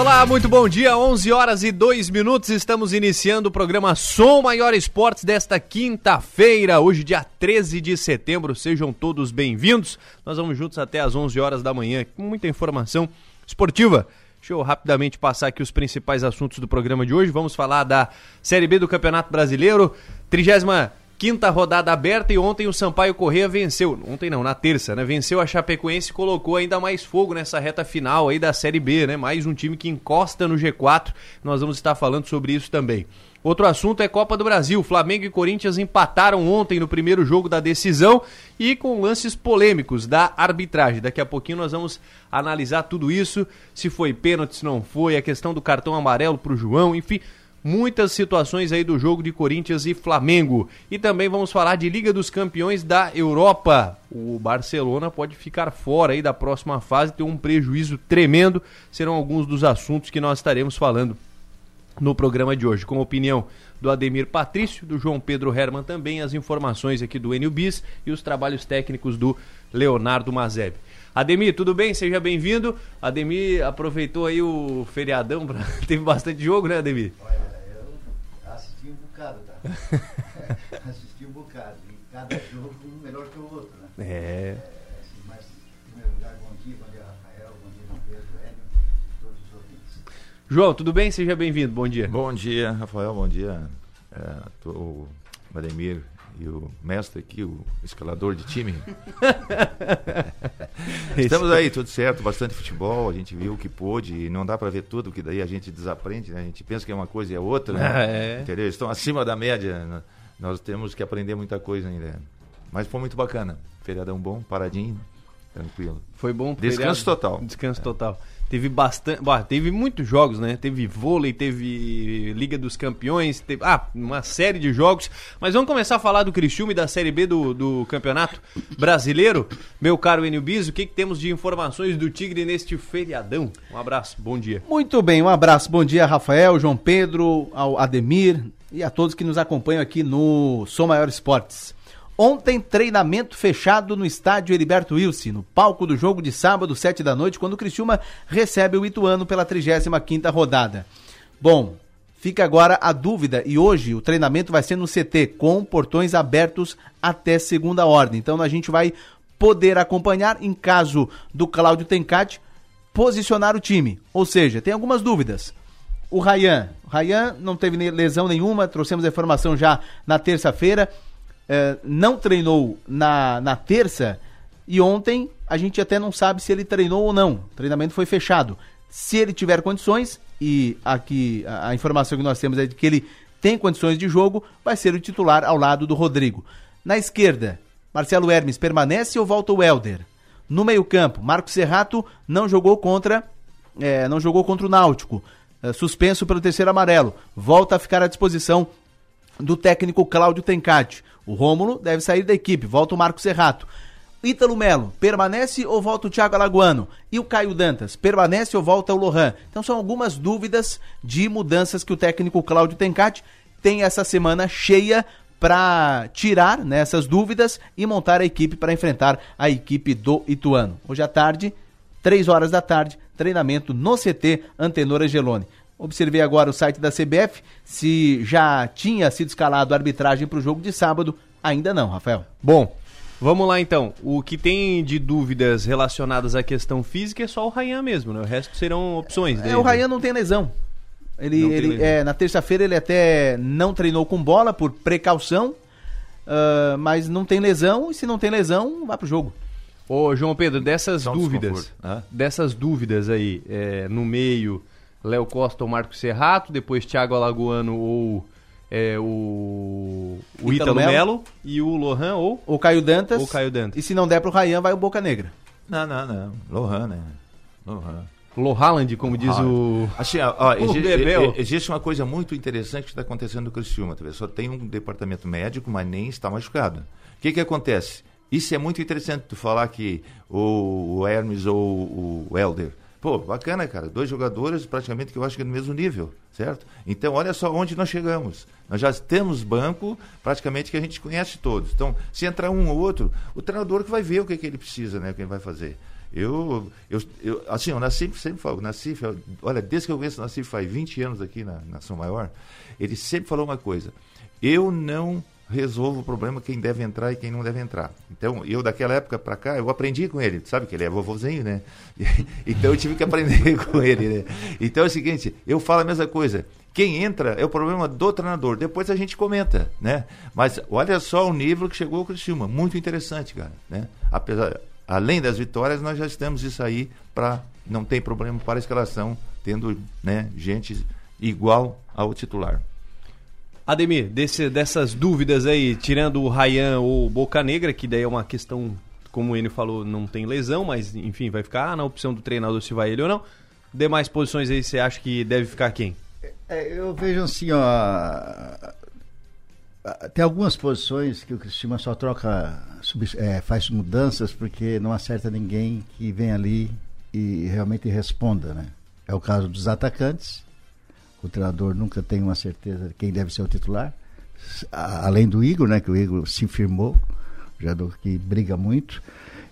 Olá, muito bom dia. 11 horas e 2 minutos. Estamos iniciando o programa Som Maior Esportes desta quinta-feira, hoje, dia 13 de setembro. Sejam todos bem-vindos. Nós vamos juntos até às 11 horas da manhã com muita informação esportiva. Deixa eu rapidamente passar aqui os principais assuntos do programa de hoje. Vamos falar da Série B do Campeonato Brasileiro, 35 quinta rodada aberta e ontem o Sampaio Correia venceu. Ontem não, na terça, né? Venceu a Chapecoense e colocou ainda mais fogo nessa reta final aí da Série B, né? Mais um time que encosta no G4. Nós vamos estar falando sobre isso também. Outro assunto é Copa do Brasil. Flamengo e Corinthians empataram ontem no primeiro jogo da decisão e com lances polêmicos da arbitragem. Daqui a pouquinho nós vamos analisar tudo isso, se foi pênalti, se não foi, a questão do cartão amarelo para o João, enfim, muitas situações aí do jogo de Corinthians e Flamengo. E também vamos falar de Liga dos Campeões da Europa. O Barcelona pode ficar fora aí da próxima fase, ter um prejuízo tremendo. Serão alguns dos assuntos que nós estaremos falando no programa de hoje, com a opinião do Ademir Patrício, do João Pedro Herman também, as informações aqui do Enio Bis e os trabalhos técnicos do Leonardo Mazeb. Ademir, tudo bem? Seja bem-vindo. Ademir aproveitou aí o feriadão, pra... teve bastante jogo, né, Ademir? assisti um bocado. E cada jogo um melhor que o outro, né? É. assim, mas, em primeiro lugar, bom dia, bom dia, Rafael, bom dia, João Pedro, Hélio, todos os ouvintes. João, tudo bem? Seja bem-vindo. Bom dia. Bom dia, Rafael. Bom dia, é, tô, o Vladimir e o mestre aqui, o escalador de time. Estamos aí, tudo certo, bastante futebol, a gente viu o que pôde, e não dá para ver tudo, que daí a gente desaprende, né? A gente pensa que é uma coisa e é outra, né? Ah, é. Entendeu? Estão acima da média, né? nós temos que aprender muita coisa ainda. Mas foi muito bacana, feriadão bom, paradinho, tranquilo. Foi bom. Descanso feriado? total. Descanso total. Teve bastante. Bah, teve muitos jogos, né? Teve vôlei, teve Liga dos Campeões, teve. Ah, uma série de jogos. Mas vamos começar a falar do Criciúma e da Série B do, do Campeonato Brasileiro. Meu caro Enio Bis, o que, que temos de informações do Tigre neste feriadão? Um abraço, bom dia. Muito bem, um abraço. Bom dia, Rafael, João Pedro, ao Ademir e a todos que nos acompanham aqui no Som Maior Esportes. Ontem, treinamento fechado no estádio Heriberto Wilson, no palco do jogo de sábado, sete da noite, quando o Criciúma recebe o Ituano pela 35ª rodada. Bom, fica agora a dúvida, e hoje o treinamento vai ser no CT, com portões abertos até segunda ordem. Então a gente vai poder acompanhar, em caso do Cláudio Tencati, posicionar o time. Ou seja, tem algumas dúvidas. O Rayan, o Rayan não teve lesão nenhuma, trouxemos a informação já na terça-feira, eh, não treinou na, na terça e ontem a gente até não sabe se ele treinou ou não. O treinamento foi fechado. Se ele tiver condições, e aqui a, a informação que nós temos é de que ele tem condições de jogo, vai ser o titular ao lado do Rodrigo. Na esquerda, Marcelo Hermes permanece ou volta o Helder? No meio-campo, Marcos Serrato não jogou contra, eh, não jogou contra o Náutico. eh, suspenso pelo terceiro amarelo. Volta a ficar à disposição do técnico Cláudio Tencati. O Rômulo deve sair da equipe, volta o Marcos Serrato. Ítalo Melo, permanece ou volta o Thiago Alagoano? E o Caio Dantas, permanece ou volta o Lohan? Então são algumas dúvidas de mudanças que o técnico Cláudio Tencati tem essa semana cheia para tirar né, essas dúvidas e montar a equipe para enfrentar a equipe do Ituano. Hoje à tarde, 3 horas da tarde, treinamento no CT Antenor Angeloni. Observei agora o site da CBF, se já tinha sido escalado a arbitragem para o jogo de sábado, ainda não, Rafael. Bom, vamos lá então. O que tem de dúvidas relacionadas à questão física é só o Rayan mesmo, né? O resto serão opções dele. É, o Rayan não tem lesão. Ele, ele lesão. é, na terça-feira ele até não treinou com bola por precaução, ah, mas não tem lesão, e se não tem lesão, vai pro jogo. Ô, João Pedro, dessas Só dúvidas, dessas dúvidas aí, é, no meio, Léo Costa ou Marco Serrato, depois Thiago Alagoano ou é, o, o Ítalo Melo. E o Lohan ou O Caio Dantas. o Caio Dantas. E se não der pro Rayan, vai o Boca Negra. Não, não, não. Lohan, né? Lohan. Lohaland, como diz o... Assim, ó, O exi- Bebel. existe uma coisa muito interessante que está acontecendo no Criciúma. Tá? Só tem um departamento médico, mas nem está machucado. O que, que acontece? Isso é muito interessante tu falar que o Hermes ou o Helder. Pô, bacana, cara. Dois jogadores praticamente que eu acho que é no mesmo nível, certo? Então, olha só onde nós chegamos. Nós já temos banco praticamente que a gente conhece todos. Então, se entrar um ou outro, o treinador que vai ver o que, que ele precisa, né? O que ele vai fazer. Eu, eu, eu assim, eu nasci, sempre falo, nasci, olha, desde que eu conheço o Nassif faz 20 anos aqui na Nação Maior, ele sempre falou uma coisa, eu não resolvo o problema quem deve entrar e quem não deve entrar. Então, eu daquela época para cá, eu aprendi com ele, sabe que ele é vovozinho, né? então eu tive que aprender com ele, né? Então é o seguinte, eu falo a mesma coisa. Quem entra é o problema do treinador. Depois a gente comenta, né? Mas olha só o nível que chegou o Criciúma, muito interessante, cara, né? Apesar além das vitórias, nós já estamos isso aí para não ter problema para a escalação, tendo, né, gente igual ao titular. Ademir, desse, dessas dúvidas aí, tirando o Rayan ou Boca Negra, que daí é uma questão, como ele falou, não tem lesão, mas enfim, vai ficar na opção do treinador se vai ele ou não. Demais posições aí, você acha que deve ficar quem? É, eu vejo assim, ó. Tem algumas posições que o Cristina só troca, é, faz mudanças porque não acerta ninguém que vem ali e realmente responda, né? É o caso dos atacantes, o treinador nunca tem uma certeza de quem deve ser o titular. Além do Igor, né, que o Igor se firmou, jogador que briga muito.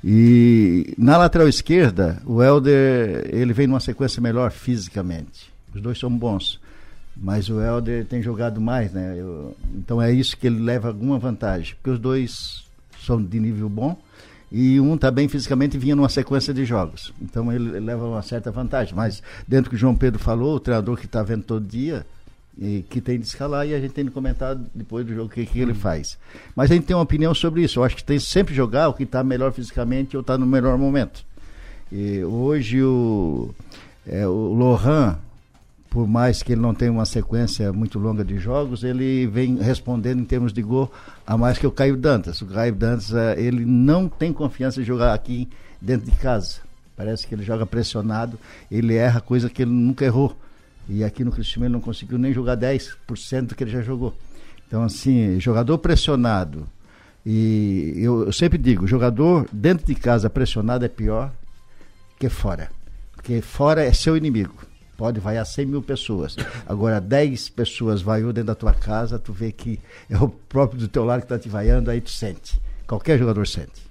E na lateral esquerda, o Helder, ele vem numa sequência melhor fisicamente. Os dois são bons. Mas o Helder tem jogado mais, né? Eu, então é isso que ele leva alguma vantagem. Porque os dois são de nível bom e um está bem fisicamente e vinha numa sequência de jogos. Então ele leva uma certa vantagem. Mas dentro do que o João Pedro falou, o treinador que está vendo todo dia, e que tem de escalar e a gente tem de comentar depois do jogo o que, que ele faz. Mas a gente tem uma opinião sobre isso. Eu acho que tem sempre jogar o que está melhor fisicamente ou está no melhor momento. E hoje o, é, o Lohan por mais que ele não tenha uma sequência muito longa de jogos, ele vem respondendo em termos de gol a mais que o Caio Dantas. O Caio Dantas, eh, ele não tem confiança de jogar aqui dentro de casa. Parece que ele joga pressionado, ele erra coisa que ele nunca errou. E aqui no Cristiano ele não conseguiu nem jogar 10% do que ele já jogou. Então, assim, jogador pressionado. E eu sempre digo, jogador dentro de casa pressionado é pior que fora. Porque fora é seu inimigo pode vaiar 100 mil pessoas. Agora, 10 pessoas vaiou dentro da tua casa, tu vê que é o próprio do teu lado que está te vaiando, aí tu sente. Qualquer jogador sente.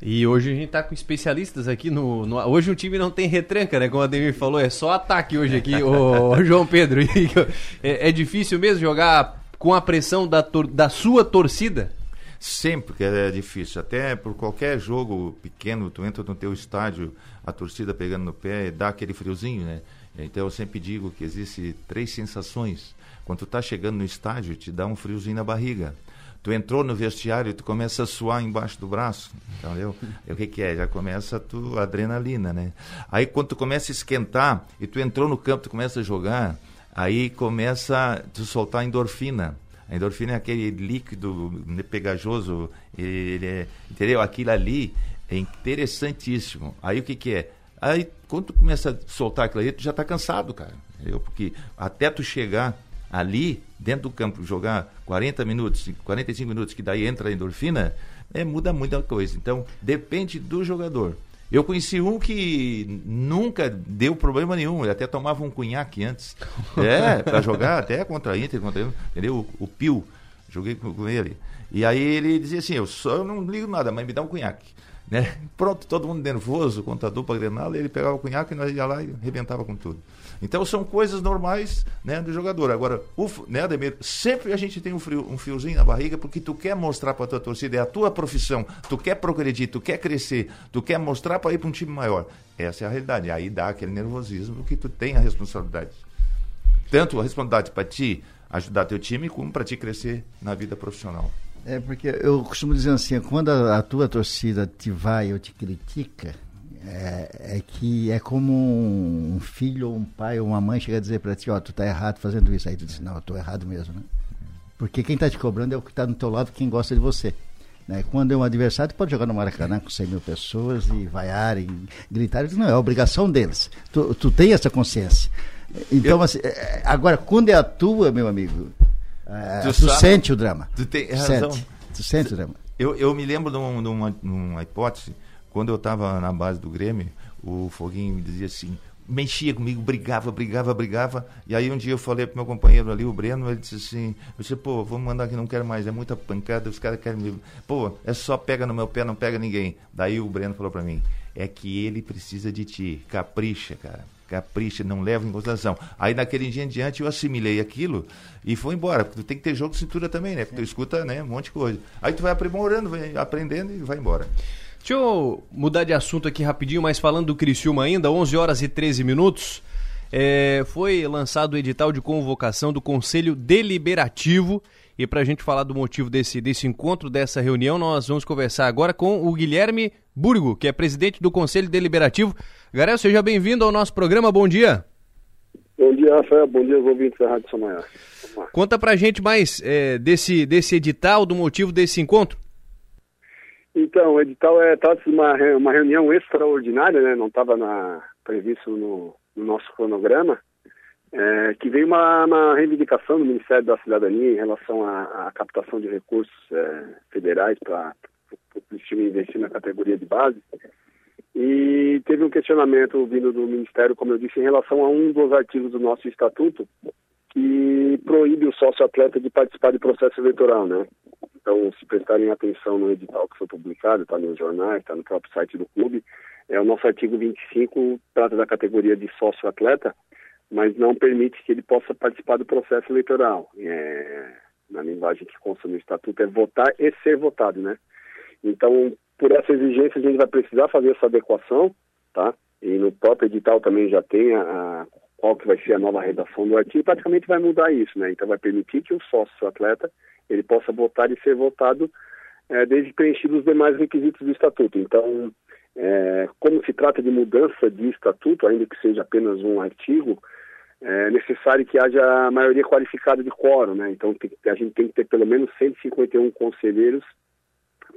E hoje a gente tá com especialistas aqui no, no, Hoje o time não tem retranca, né? Como a Ademir falou, é só ataque hoje aqui, o João Pedro. é, é, difícil mesmo jogar com a pressão da, tor da sua torcida? Sempre que é difícil. Até por qualquer jogo pequeno, tu entra no teu estádio, a torcida pegando no pé, dá aquele friozinho, né? Então eu sempre digo que existe três sensações. Quando tu tá chegando no estádio, te dá um friozinho na barriga. Tu entrou no vestiário, tu começa a suar embaixo do braço, entendeu? O que que é? Já começa a tu adrenalina, né? Aí quando tu começa a esquentar e tu entrou no campo, tu começa a jogar, aí começa a tu soltar endorfina. A endorfina é aquele líquido pegajoso, ele é, entendeu? Aquilo ali é interessantíssimo. Aí o que que é? Aí, quando tu começa a soltar aquilo aí, tu já está cansado, cara. Entendeu? Porque até tu chegar ali, dentro do campo, jogar 40 minutos, 45 minutos, que daí entra a endorfina, é, muda muita coisa. Então, depende do jogador. Eu conheci um que nunca deu problema nenhum, ele até tomava um cunhaque antes. É, para jogar até contra a Inter, contra, entendeu? O, o Pio, joguei com, com, ele. E aí ele dizia assim, eu só eu não ligo nada, mas me dá um cunhaque. Né? Pronto, todo mundo nervoso contra a dupla Grenal, ele pegava o cunhaque e nós ia lá e arrebentava com tudo. Então são coisas normais né, do jogador. Agora, o, né, Ademir, sempre a gente tem um, frio, um fiozinho na barriga porque tu quer mostrar para tua torcida, é a tua profissão, tu quer progredir, tu quer crescer, tu quer mostrar para ir para um time maior. Essa é a realidade. Aí dá aquele nervosismo que tu tem a responsabilidade. Tanto a responsabilidade para ti ajudar teu time, como para ti crescer na vida profissional. É porque eu costumo dizer assim, quando a, a tua torcida te vai ou te critica, é, é, que é como um filho ou um pai ou uma mãe chega a dizer para ti, ó, oh, tu tá errado fazendo isso. Aí tu diz, não, eu tô errado mesmo, né? Porque quem tá te cobrando é o que tá do teu lado, quem gosta de você. Né? Quando é um adversário, tu pode jogar no Maracanã com 100 mil pessoas e vaiar e gritar. Não, é obrigação deles. Tu, tu tem essa consciência. Então, eu... assim, é, agora, quando é a tua, meu amigo, é, tu, tu sente o drama. Tu tem razão. Sente. Tu sente o drama. Eu, eu me lembro de uma, de uma, de uma hipótese, quando eu estava na base do Grêmio, o Foguinho me dizia assim, mexia comigo, brigava, brigava, brigava. E aí um dia eu falei pro meu companheiro ali, o Breno, ele disse assim, eu disse, pô, vamos mandar que não quero mais, é muita pancada, os caras querem me. Pô, é só pega no meu pé, não pega ninguém. Daí o Breno falou para mim, é que ele precisa de ti. Capricha, cara. Capricha, não leva em consideração. Aí naquele dia em diante eu assimilei aquilo e foi embora. Porque tu tem que ter jogo de cintura também, né? Porque tu escuta né, um monte de coisa. Aí tu vai aprimorando, vai aprendendo e vai embora. Deixa eu mudar de assunto aqui rapidinho, mas falando do Criciúma ainda, 11 horas e 13 minutos. É, foi lançado o edital de convocação do Conselho Deliberativo. E para a gente falar do motivo desse, desse encontro, dessa reunião, nós vamos conversar agora com o Guilherme Burgo, que é presidente do Conselho Deliberativo. Garel, seja bem-vindo ao nosso programa. Bom dia. Bom dia, Rafael. Bom dia ouvintes da Rádio São Conta pra gente mais é, desse, desse edital, do motivo desse encontro. Então, o edital é trata de uma, uma reunião extraordinária, né? Não estava previsto no, no nosso cronograma, é, que veio uma, uma, reivindicação do Ministério da Cidadania em relação à, à captação de recursos é, federais para o time investir na categoria de base. E teve um questionamento vindo do Ministério, como eu disse, em relação a um dos artigos do nosso estatuto, que proíbe o sócio-atleta de participar de processo eleitoral, né? Então, se prestarem atenção no edital que foi publicado, está nos jornais, está no próprio site do clube, é o nosso artigo 25 trata da categoria de sócio-atleta, mas não permite que ele possa participar do processo eleitoral. É, na linguagem que consta no estatuto é votar e ser votado, né? Então, por essa exigência, a gente vai precisar fazer essa adequação, tá? E no próprio edital também já tem a, a qual que vai ser a nova redação do artigo, praticamente vai mudar isso, né? Então vai permitir que o sócio atleta ele possa votar e ser votado é, desde preenchidos os demais requisitos do estatuto. Então é, como se trata de mudança de estatuto, ainda que seja apenas um artigo, é necessário que haja maioria qualificada de quórum, né? Então tem, a gente tem que ter pelo menos 151 conselheiros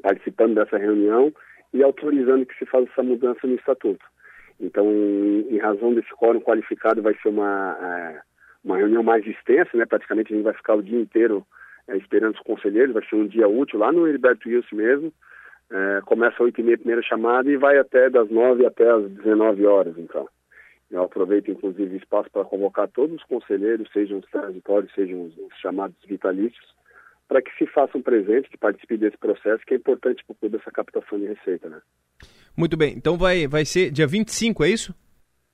participando dessa reunião e autorizando que se faça essa mudança no estatuto. Então, em razão desse quórum qualificado, vai ser uma, é, uma reunião mais extensa, né? Praticamente a gente vai ficar o dia inteiro é, esperando os conselheiros, vai ser um dia útil lá no Heriberto Wilson mesmo, é, começa às 8 e meia a primeira chamada e vai até das 9 até as 19 horas, então. Eu aproveito, inclusive, o espaço para convocar todos os conselheiros, sejam os transitórios, sejam os, os chamados vitalícios, para que se façam presentes, que participem desse processo, que é importante para toda essa captação de receita, né? Muito bem, então vai, vai ser dia 25, é isso?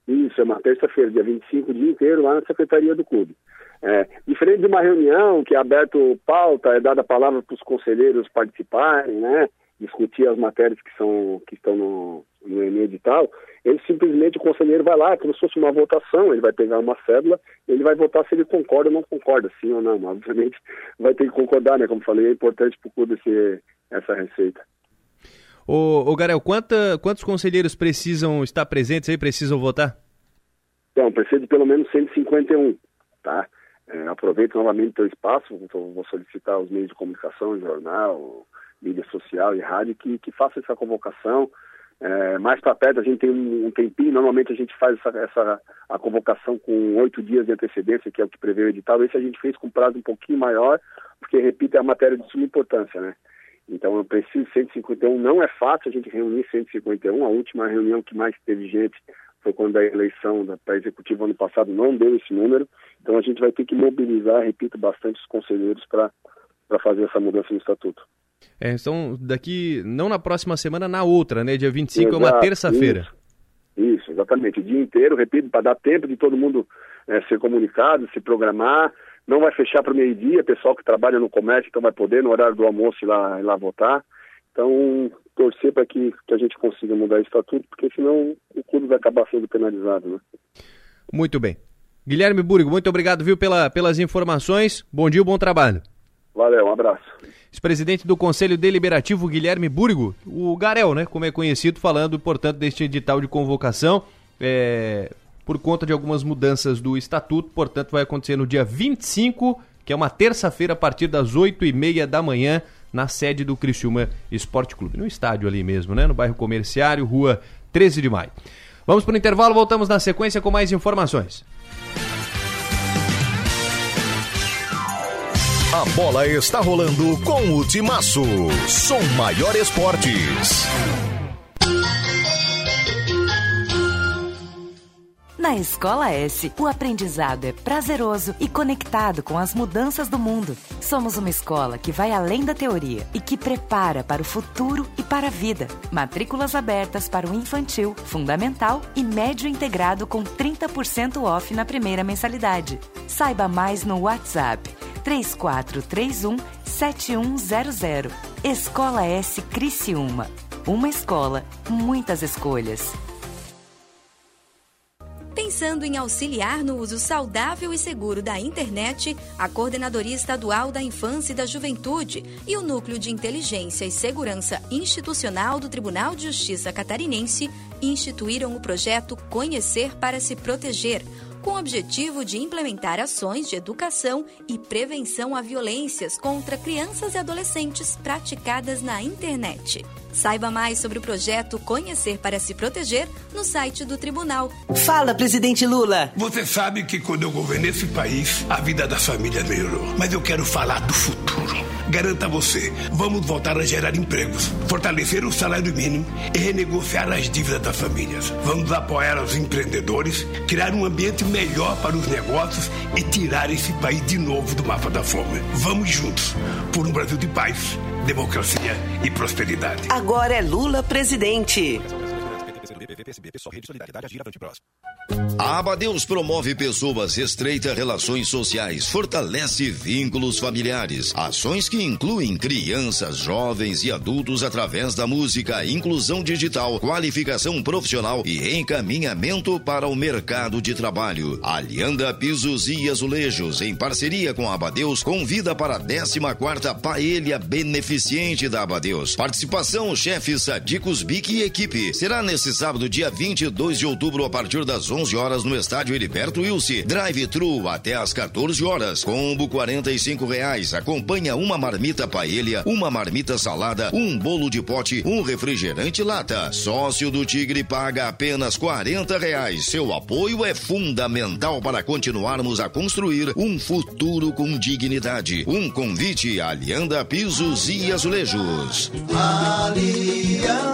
Isso, é uma terça-feira, dia 25, o dia inteiro, lá na Secretaria do Clube. É, diferente de uma reunião que é aberto pauta, é dada a palavra para os conselheiros participarem, né? Discutir as matérias que, são, que estão no, no edital, ele simplesmente, o conselheiro vai lá, como se fosse uma votação, ele vai pegar uma cédula, ele vai votar se ele concorda ou não concorda, sim ou não. Obviamente vai ter que concordar, né? Como falei, é importante para o clube esse, essa receita. Ô, ô Garel, quanta, quantos conselheiros precisam estar presentes aí, precisam votar? Então, precisa de pelo menos 151, tá? É, aproveito novamente o teu espaço, vou solicitar os meios de comunicação, jornal, mídia social e rádio, que, que faça essa convocação. É, mais para perto a gente tem um, tempinho, normalmente a gente faz essa, essa a convocação com oito dias de antecedência, que é o que prevê o edital. Esse a gente fez com prazo um pouquinho maior, porque, repito, é a matéria de suma importância, né? Então, eu preciso 151, não é fácil a gente reunir 151. A última reunião que mais teve gente foi quando a eleição para executivo ano passado não deu esse número. Então, a gente vai ter que mobilizar, repito, bastante os conselheiros para fazer essa mudança no estatuto. É, então, daqui, não na próxima semana, na outra, né? Dia 25 Exato, é uma terça-feira. Isso, isso, exatamente. O dia inteiro, repito, para dar tempo de todo mundo é, ser comunicado, se programar. Não vai fechar para o meio-dia, pessoal que trabalha no comércio então vai poder, no horário do almoço, ir lá, ir lá votar. Então, torcer para que, que a gente consiga mudar o estatuto, porque senão o clube vai acabar sendo penalizado, né? Muito bem. Guilherme Burgo, muito obrigado, viu, pela, pelas informações. Bom dia, bom trabalho. Valeu, um abraço. Ex-presidente do Conselho Deliberativo, Guilherme Burgo, o Garel, né, como é conhecido, falando, portanto, deste edital de convocação, é, por conta de algumas mudanças do estatuto, portanto, vai acontecer no dia 25, que é uma terça-feira, a partir das 8 e meia da manhã, na sede do Criciúma Esporte Clube, no estádio ali mesmo, né, no bairro Comerciário, rua 13 de maio. Vamos para o intervalo, voltamos na sequência com mais informações. A bola está rolando com o Timaço. Som Maior Esportes. Na Escola S, o aprendizado é prazeroso e conectado com as mudanças do mundo. Somos uma escola que vai além da teoria e que prepara para o futuro e para a vida. Matrículas abertas para o infantil, fundamental e médio integrado com 30% off na primeira mensalidade. Saiba mais no WhatsApp 3431 7100. Escola S Criciúma. Uma escola, muitas escolhas. Pensando em auxiliar no uso saudável e seguro da internet, a Coordenadoria Estadual da Infância e da Juventude e o Núcleo de Inteligência e Segurança Institucional do Tribunal de Justiça Catarinense instituíram o projeto Conhecer para se Proteger com o objetivo de implementar ações de educação e prevenção a violências contra crianças e adolescentes praticadas na internet. Saiba mais sobre o projeto Conhecer para se Proteger no site do Tribunal. Fala, presidente Lula! Você sabe que quando eu governei esse país, a vida das famílias melhorou. Mas eu quero falar do futuro. Garanta você, vamos voltar a gerar empregos, fortalecer o salário mínimo e renegociar as dívidas das famílias. Vamos apoiar os empreendedores, criar um ambiente melhor para os negócios e tirar esse país de novo do mapa da fome. Vamos juntos por um Brasil de paz, democracia e prosperidade. Agora é Lula presidente. A Abadeus promove pessoas, estreita relações sociais, fortalece vínculos familiares. Ações que incluem crianças, jovens e adultos através da música, inclusão digital, qualificação profissional e encaminhamento para o mercado de trabalho. Alianda Pisos e Azulejos, em parceria com a Abadeus, convida para a 14 quarta Paelha Beneficiente da Abadeus. Participação, chefe Sadicos Bic e equipe. Será sábado, dia 22 de outubro, a partir das 11 horas, no estádio Heriberto Wilson. Drive-thru até às 14 horas. Combo 45 reais. Acompanha uma marmita paelha, uma marmita salada, um bolo de pote, um refrigerante lata. Sócio do Tigre paga apenas 40 reais. Seu apoio é fundamental para continuarmos a construir um futuro com dignidade. Um convite a Alianda Pisos e Azulejos. Alianda.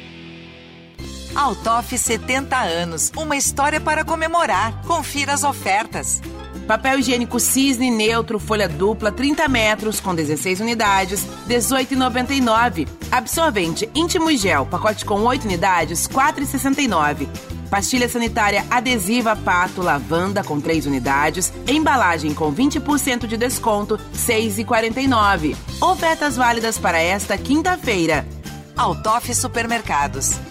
Altoff 70 anos, uma história para comemorar. Confira as ofertas. Papel higiênico cisne neutro, folha dupla, 30 metros, com 16 unidades, 18,99. Absorvente íntimo e gel, pacote com 8 unidades, 4,69. Pastilha sanitária adesiva pato lavanda com 3 unidades, embalagem com 20% de desconto, 6,49. Ofertas válidas para esta quinta-feira. Altoff Supermercados.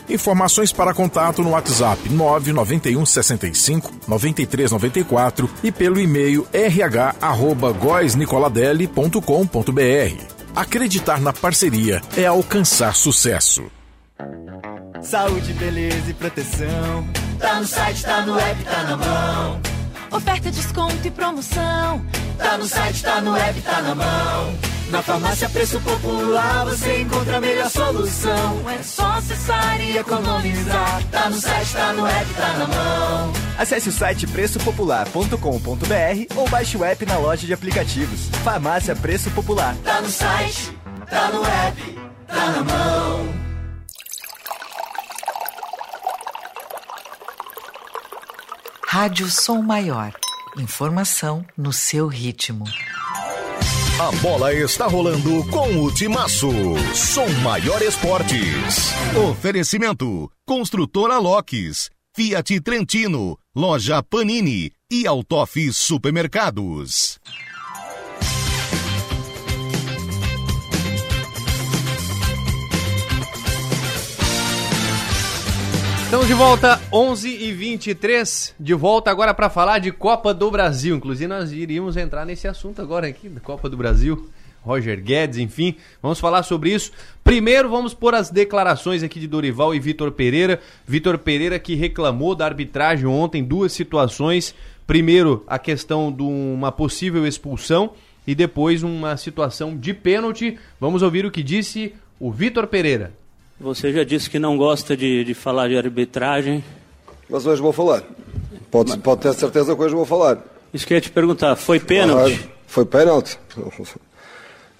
Informações para contato no WhatsApp 991 65 93 94 e pelo e-mail rh@goisnicoladelli.com.br. Acreditar na parceria é alcançar sucesso. Saúde, beleza e proteção. Tá no site, tá no app, tá na mão. Oferta, desconto e promoção. Tá no site, tá no app, tá na mão. Na farmácia Preço Popular você encontra a melhor solução. É só acessar e economizar. Tá no site, tá no app, tá na mão. Acesse o site preçopopular.com.br ou baixe o app na loja de aplicativos. Farmácia Preço Popular. Tá no site, tá no app, tá na mão. Rádio Som Maior. Informação no seu ritmo. A bola está rolando com o Timaço. Som Maior Esportes. Oferecimento: Construtora Locks, Fiat Trentino, Loja Panini e Autof Supermercados. Estamos de volta, 11 e 23 de volta agora para falar de Copa do Brasil. Inclusive, nós iríamos entrar nesse assunto agora aqui, da Copa do Brasil. Roger Guedes, enfim, vamos falar sobre isso. Primeiro, vamos pôr as declarações aqui de Dorival e Vitor Pereira. Vitor Pereira que reclamou da arbitragem ontem, duas situações. Primeiro, a questão de uma possível expulsão e depois uma situação de pênalti. Vamos ouvir o que disse o Vitor Pereira. Você já disse que não gosta de, de falar de arbitragem. Mas hoje vou falar. Pode, pode ter certeza que hoje vou falar. Isso que eu ia te perguntar, foi pênalti? Ah, foi pênalti?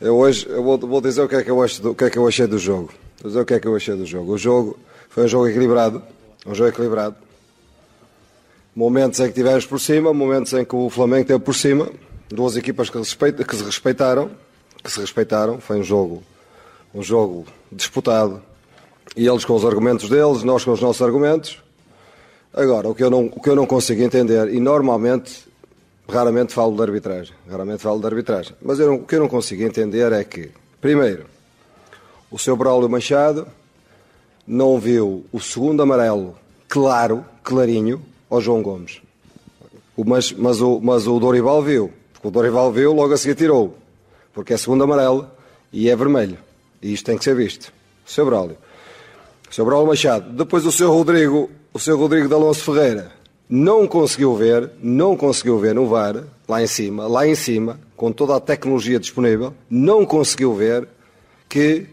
Eu hoje eu vou, vou, dizer o que, é que eu acho do, o que é que eu achei do jogo. Vou dizer o que é que eu achei do jogo. O jogo foi um jogo equilibrado. Um jogo equilibrado. Momentos em que tivemos por cima, momentos em que o Flamengo teve por cima. Duas equipas que, respeita, que se respeitaram. Que se respeitaram. Foi um jogo, um jogo disputado e eles com os argumentos deles, nós com os nossos argumentos. Agora, o que eu não, o que eu não consigo entender, e normalmente, raramente falo de arbitragem, raramente falo de arbitragem, mas eu o que eu não consigo entender é que, primeiro, o seu Braulio Machado não viu o segundo amarelo claro, clarinho, ao João Gomes. O, mas, mas, o, mas o Dorival viu, porque o Dorival viu, logo a seguir tirou, porque é segundo amarelo e é vermelho. E isto tem que ser visto. O seu Braulio. Sr. Braulio Machado. Depois o Sr. Rodrigo, o Sr. Rodrigo de Alonso Ferreira não conseguiu ver, não conseguiu ver no VAR, lá em cima, lá em cima, com toda a tecnologia disponível, não conseguiu ver que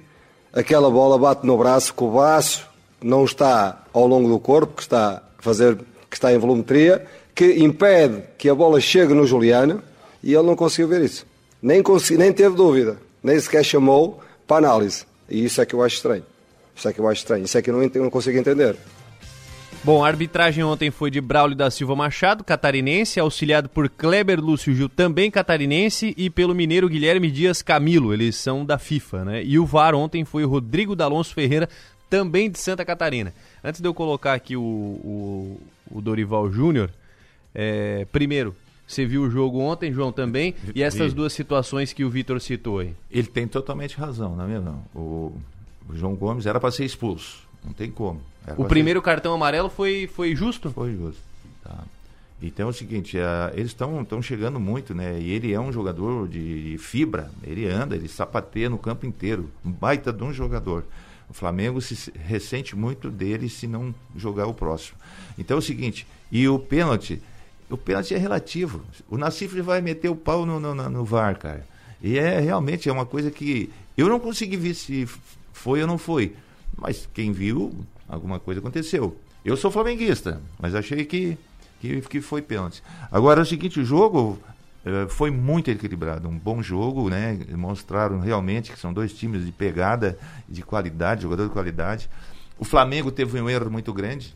aquela bola bate no braço, que o braço não está ao longo do corpo, que está fazer, que está em volumetria, que impede que a bola chegue no Juliano e ele não conseguiu ver isso. Nem, consegui, nem teve dúvida, nem sequer chamou para análise. E isso é que eu acho estranho. Isso é que eu acho estranho. Isso é que eu não, não consigo entender. Bom, a arbitragem ontem foi de Braulio da Silva Machado, catarinense, auxiliado por Kleber Lúcio Gil, também catarinense, e pelo mineiro Guilherme Dias Camilo, eles são da FIFA, né? E o VAR ontem foi o Rodrigo D'Alonso Ferreira, também de Santa Catarina. Antes de eu colocar aqui o, o, o Dorival Júnior, é, primeiro, você viu o jogo ontem, João, também, e essas duas situações que o Vitor citou aí. Ele tem totalmente razão, não é mesmo? O o João Gomes era para ser expulso. Não tem como. o primeiro ser... cartão amarelo foi, foi justo? Foi justo. Tá. Então é o seguinte, uh, eles estão chegando muito, né? E ele é um jogador de, de, fibra, ele anda, ele sapateia no campo inteiro. Um baita de um jogador. O Flamengo se ressente muito dele se não jogar o próximo. Então é o seguinte, e o pênalti, o pênalti é relativo. O Nassif vai meter o pau no, no, no VAR, cara. E é realmente é uma coisa que eu não consegui ver se foi ou não foi? Mas quem viu, alguma coisa aconteceu. Eu sou flamenguista, mas achei que, que, que foi pênalti. Agora, é o seguinte, o jogo eh, foi muito equilibrado, um bom jogo, né? Mostraram realmente que são dois times de pegada, de qualidade, jogador de qualidade. O Flamengo teve um erro muito grande.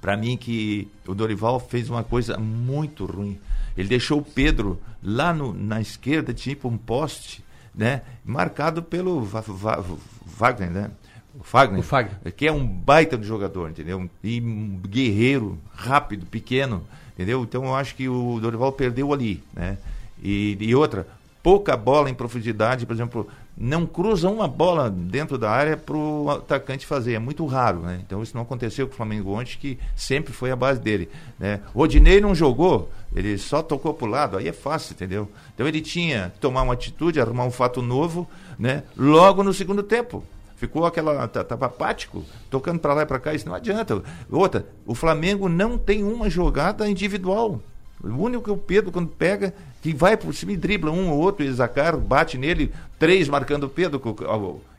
Para mim que o Dorival fez uma coisa muito ruim. Ele deixou o Pedro lá no, na esquerda, tipo um poste, né? Marcado pelo Wagner, né? O Fagner, o Fagner, que é um baita de jogador, entendeu? E um guerreiro, rápido, pequeno, entendeu? Então eu acho que o Dorival perdeu ali, né? E, e outra, pouca bola em profundidade, por exemplo, não cruza uma bola dentro da área para o atacante fazer. É muito raro, né? Então isso não aconteceu com o Flamengo ontem, que sempre foi a base dele. Né? O Odinei não jogou, ele só tocou para o lado, aí é fácil, entendeu? Então ele tinha que tomar uma atitude, arrumar um fato novo, né? Logo no segundo tempo. Ficou aquela. Estava apático, tocando para lá e para cá, isso não adianta. Outra, o Flamengo não tem uma jogada individual. O único que o Pedro, quando pega, que vai por cima e dribla um ou outro, e Zacar bate nele, três marcando o Pedro.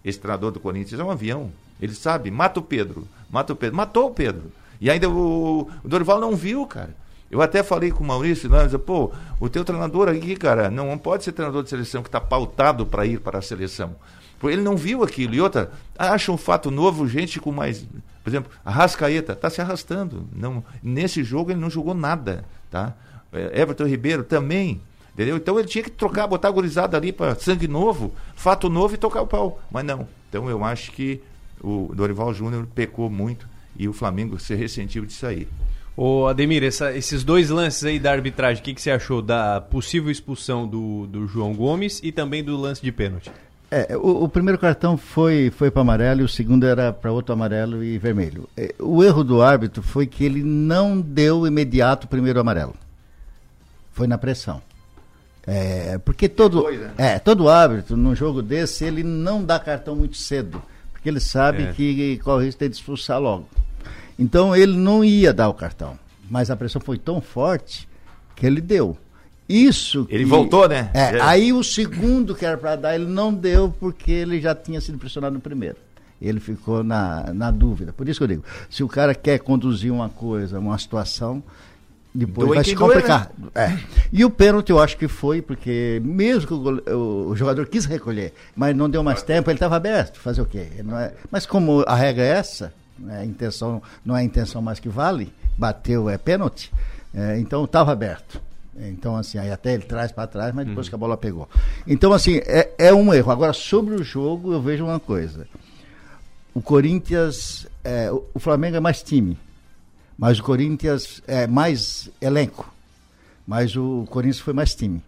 Esse treinador do Corinthians é um avião. Ele sabe, mata o Pedro, mata o Pedro. Matou o Pedro. E ainda o, o Dorival não viu, cara. Eu até falei com o Maurício, né, pô, o teu treinador aqui, cara, não pode ser treinador de seleção que está pautado para ir para a seleção. Ele não viu aquilo. E outra, acha um fato novo, gente com mais. Por exemplo, a Rascaeta está se arrastando. Não, nesse jogo ele não jogou nada. Tá? É, Everton Ribeiro também. Entendeu? Então ele tinha que trocar, botar a gurizada ali para sangue novo, fato novo e tocar o pau. Mas não. Então eu acho que o Dorival Júnior pecou muito e o Flamengo se ressentiu de sair. Ô Ademir, essa, esses dois lances aí da arbitragem, o que, que você achou da possível expulsão do, do João Gomes e também do lance de pênalti? É, o, o, primeiro cartão foi, foi para amarelo e o segundo era para outro amarelo e vermelho. É, o erro do árbitro foi que ele não deu imediato o primeiro amarelo. Foi na pressão. É, porque todo, Depois, né? é, todo árbitro num jogo desse, ele não dá cartão muito cedo. Porque ele sabe é. que corre risco de expulsar logo. Então ele não ia dar o cartão. Mas a pressão foi tão forte que ele deu. Isso. Ele que, voltou, né? É, é, aí o segundo que era para dar, ele não deu porque ele já tinha sido pressionado no primeiro. Ele ficou na, na dúvida. Por isso que eu digo: se o cara quer conduzir uma coisa, uma situação, depois vai se complicar. né? é. E o pênalti eu acho que foi, porque mesmo que o, o, o jogador quis recolher, mas não deu mais tempo, ele estava aberto. Fazer o quê? É, mas como a regra é essa, né, a intenção não é a intenção mais que vale, bateu é pênalti, é, então estava aberto. Então, assim, aí até ele traz para trás, mas depois uhum. que a bola pegou. Então, assim, é, é um erro. Agora, sobre o jogo, eu vejo uma coisa. O Corinthians, é, o Flamengo é mais time, mas o Corinthians é mais elenco. Mas o Corinthians foi mais time.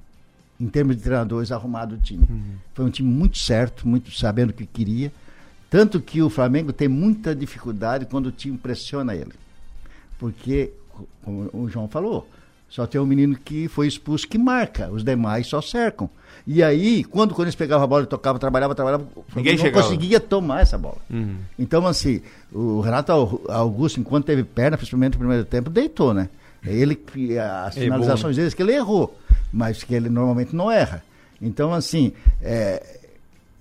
Em termos de treinadores, arrumado o time. Uhum. Foi um time muito certo, muito sabendo o que queria. Tanto que o Flamengo tem muita dificuldade quando o time pressiona ele. Porque, como o João falou, só tem um menino que foi expulso que marca, os demais só cercam. E aí, quando o Corinthians pegava a bola e tocava, trabalhava, trabalhava, Ninguém não chegava. conseguia tomar essa bola. Uhum. Então, assim, o Renato Augusto, enquanto teve perna, principalmente no primeiro tempo, deitou, né? Ele, as finalizações dele, que ele errou, mas que ele normalmente não erra. Então, assim, é,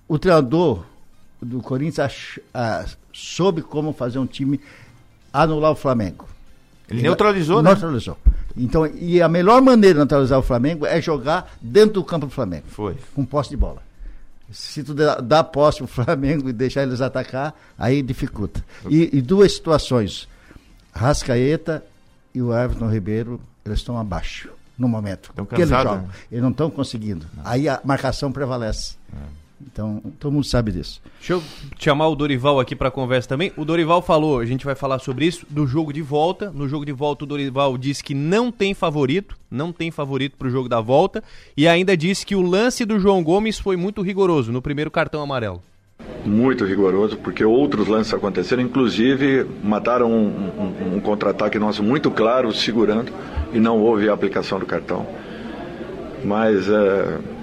o treinador do Corinthians ach, a, soube como fazer um time anular o Flamengo. Ele neutralizou, né? Neutralizou. Então, e a melhor maneira de neutralizar o Flamengo é jogar dentro do campo do Flamengo. Foi. Com posse de bola. Se tu dá, posse pro Flamengo e deixar eles atacar, aí dificulta. E, e duas situações. Rascaeta e o Everton Ribeiro, eles estão abaixo no momento. Estão cansados? Eles. Né? eles não estão conseguindo. Aí a marcação prevalece. É. Então, todo mundo sabe disso. Deixa eu chamar o Dorival aqui para conversa também. O Dorival falou, a gente vai falar sobre isso, do jogo de volta. No jogo de volta, o Dorival disse que não tem favorito, não tem favorito para o jogo da volta. E ainda disse que o lance do João Gomes foi muito rigoroso no primeiro cartão amarelo. Muito rigoroso, porque outros lances aconteceram, inclusive mataram um, um, um contra-ataque nosso muito claro, segurando, e não houve a aplicação do cartão. Mas. É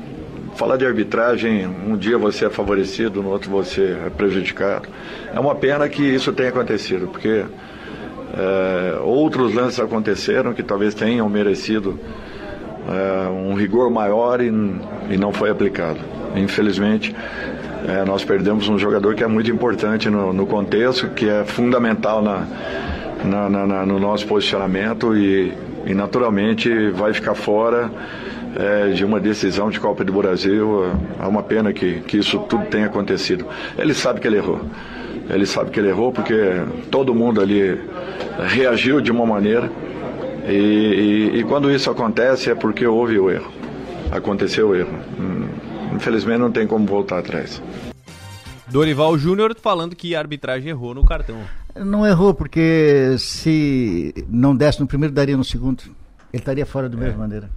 falar de arbitragem, um dia você é favorecido, no outro você é prejudicado. É uma pena que isso tenha acontecido, porque é, outros lances aconteceram que talvez tenham merecido é, um rigor maior e, e, não foi aplicado. Infelizmente, é, nós perdemos um jogador que é muito importante no, no contexto, que é fundamental na, na, na, no nosso posicionamento e, e naturalmente vai ficar fora é, de uma decisão de Copa do Brasil. É uma pena que, que isso tudo tenha acontecido. Ele sabe que ele errou. Ele sabe que ele errou porque todo mundo ali reagiu de uma maneira. E, e, e quando isso acontece é porque houve o erro. Aconteceu o erro. Hum, infelizmente não tem como voltar atrás. Dorival Júnior falando que a arbitragem errou no cartão. Não errou, porque se não desse no primeiro, daria no segundo. Ele estaria fora da é. mesma maneira.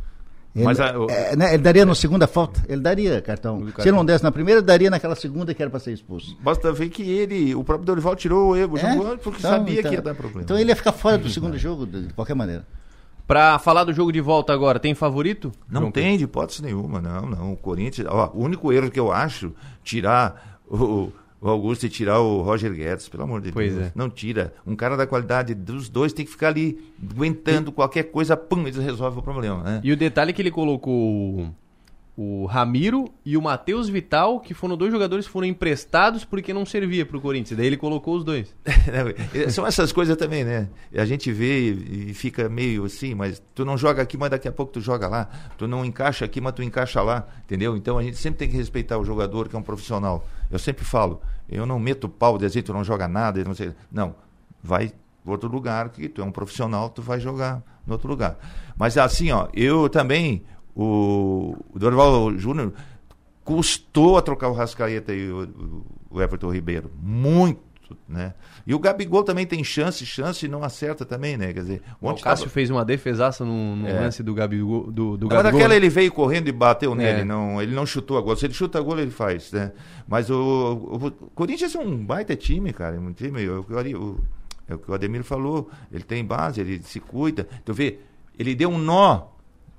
Ele, Mas a- o- é, né, ele daria na segunda falta? Ele daria cartão. Se ele não desse na primeira, daria naquela segunda que era para ser expulso. Basta ver que ele, o próprio Dorival tirou o erro, É? jogou antes porque Então, sabia então- que ia dar problema. Então ele ia ficar fora do segundo jogo, de, de qualquer maneira. Pra falar do jogo de volta agora, tem favorito? Não João tem de hipótese nenhuma, não, não. O Corinthians, ó, o único erro que eu acho, tirar o, o Augusto e tirar o Roger Guedes, pelo amor de Pois Deus. é. Não tira. Um cara da qualidade dos dois tem que ficar ali aguentando qualquer coisa, pum, eles resolvem o problema, né? E o detalhe é que ele colocou o, o Ramiro e o Matheus Vital, que foram dois jogadores que foram emprestados porque não servia pro Corinthians. Daí ele colocou os dois. São essas coisas também, né? A gente vê e e fica meio assim, mas tu não joga aqui, mas daqui a pouco tu joga lá. Tu não encaixa aqui, mas tu encaixa lá, entendeu? Então a gente sempre tem que respeitar o jogador que é um profissional. Eu sempre falo, eu não meto pau de tu não joga nada, não sei. Não, vai para outro lugar que tu é um profissional, tu vai jogar no outro lugar. Mas assim, ó, eu também o, o Dorival Júnior custou a trocar o Rascaeta e o, o Everton Ribeiro. Muito, né? E o Gabigol também tem chance, chance e não acerta também, né? Quer dizer, O Cássio tava- fez uma defesaça no, no É. lance do Gabigol. Do, do mas Gabigol. daquela ele veio correndo e bateu É. nele, não, ele não chutou a gol. Se ele chuta a gol, ele faz, né? Mas o, o, Corinthians é um baita time, cara. é Um time, é o, que o Ari- o- é o que o Ademir falou. Ele tem base, ele se cuida. Tu vê, ele deu um nó.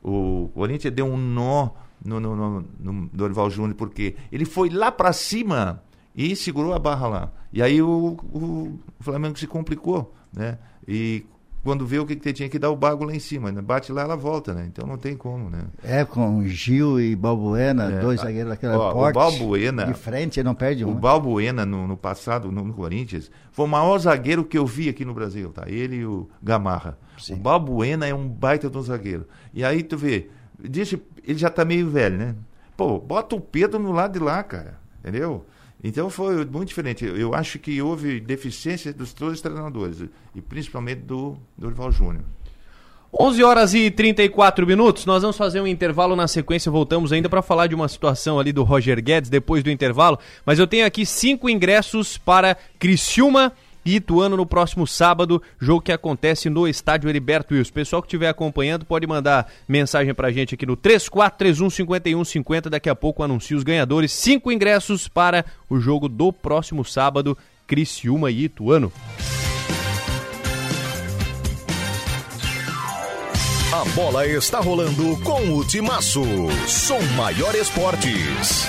O Corinthians deu um nó no, no, no, no Dorival Júnior, porque ele foi lá pra cima e segurou a barra lá. E aí o, o Flamengo se complicou, né? E quando vê o que, que tinha que dar o bago lá em cima, né? Bate lá, ela volta, né? Então não tem como, né? É, com Gil e Balbuena, É, dois zagueiros daquela ó, o porte. Balbuena- De frente, ele não perde O um. Balbuena, no, no passado, no, no Corinthians, foi o maior zagueiro que eu vi aqui no Brasil, tá? Ele e o Gamarra. O Balbuena é um baita de um zagueiro. E aí tu vê, disse, ele já tá meio velho, né? Pô, bota o Pedro no lado de lá, cara. Entendeu? Então foi muito diferente. Eu, acho que houve deficiência dos todos os treinadores, e principalmente do Dorival Júnior. 11 horas e 34 minutos. Nós vamos fazer um intervalo na sequência. Voltamos ainda para falar de uma situação ali do Roger Guedes depois do intervalo. Mas eu tenho aqui cinco ingressos para Criciúma e Ituano no próximo sábado, jogo que acontece no estádio Heriberto Wilson. Pessoal que estiver acompanhando pode mandar mensagem pra gente aqui no 34315150. Daqui a pouco anuncio os ganhadores. Cinco ingressos para o jogo do próximo sábado, Criciúma e Ituano. A bola está rolando com o Timaço. Som Maior Esportes.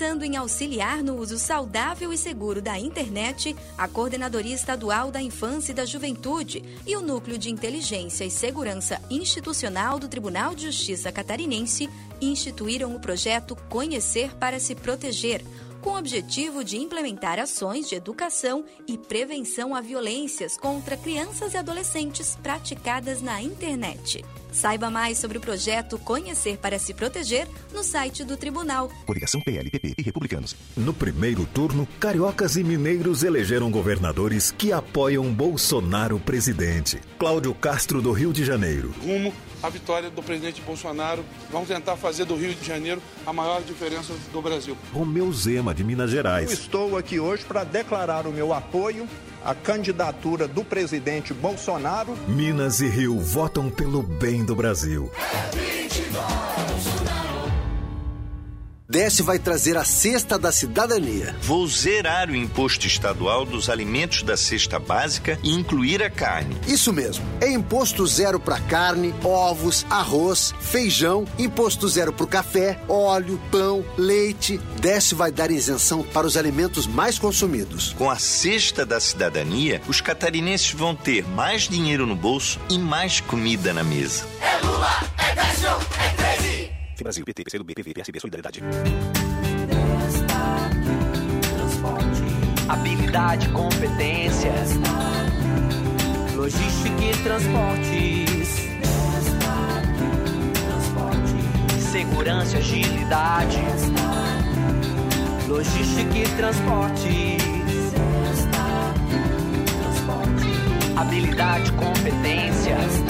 Pensando em auxiliar no uso saudável e seguro da internet, a Coordenadoria Estadual da Infância e da Juventude e o Núcleo de Inteligência e Segurança Institucional do Tribunal de Justiça Catarinense instituíram o projeto Conhecer para se Proteger, com o objetivo de implementar ações de educação e prevenção a violências contra crianças e adolescentes praticadas na internet. Saiba mais sobre o projeto Conhecer para se Proteger no site do Tribunal Coligação PLPP e Republicanos. No primeiro turno, cariocas e mineiros elegeram governadores que apoiam Bolsonaro presidente. Cláudio Castro do Rio de Janeiro. rumo à vitória do presidente Bolsonaro. Vamos tentar fazer do Rio de Janeiro a maior diferença do Brasil. Romeu Zema de Minas Eu Gerais. estou aqui hoje para declarar o meu apoio à candidatura do presidente Bolsonaro. Minas e Rio votam pelo bem do Brasil. Desce vai trazer a cesta da cidadania. Vou zerar o imposto estadual dos alimentos da cesta básica e incluir a carne. Isso mesmo. É imposto zero para carne, ovos, arroz, feijão, imposto zero para o café, óleo, pão, leite. Desce vai dar isenção para os alimentos mais consumidos. Com a cesta da cidadania, os catarinenses vão ter mais dinheiro no bolso e mais comida na mesa. É Lula, é Décio, é 13. Brasil, PT, PCdoB, PV, PSB, Solidariedade. Habilidade, competência. Logística e transportes. Segurança agilidade. Logística e transportes. Habilidade, competência.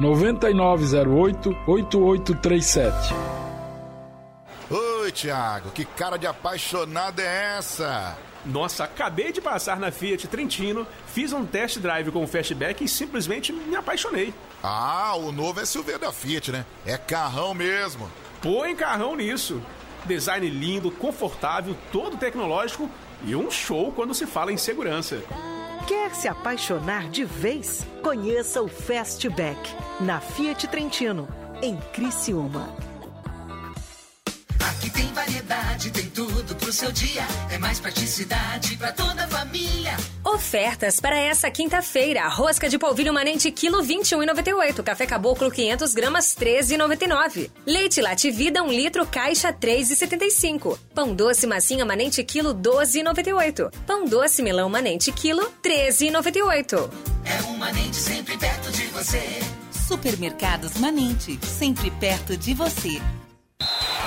9908 8837. Oi, Thiago, que cara de apaixonado é essa? Nossa, acabei de passar na Fiat Trentino, fiz um test drive com o Fastback e simplesmente me apaixonei. Ah, o novo SUV da Fiat, né? É carrão mesmo. Põe carrão nisso. Design lindo, confortável, todo tecnológico e um show quando se fala em segurança. Quer se apaixonar de vez? Conheça o Fastback na Fiat Trentino, em Criciúma. Aqui tem variedade, tem tudo pro seu dia. É mais praticidade pra toda a família. Ofertas para essa quinta-feira. Rosca de polvilho manente quilo 21,98. Café caboclo 500 gramas 13,99. Leite Lativida 1 litro caixa 3,75. Pão doce massinha manente quilo 12,98. Pão doce melão manente quilo 13,98. É um manente sempre perto de você. Supermercados Manente, sempre perto de você.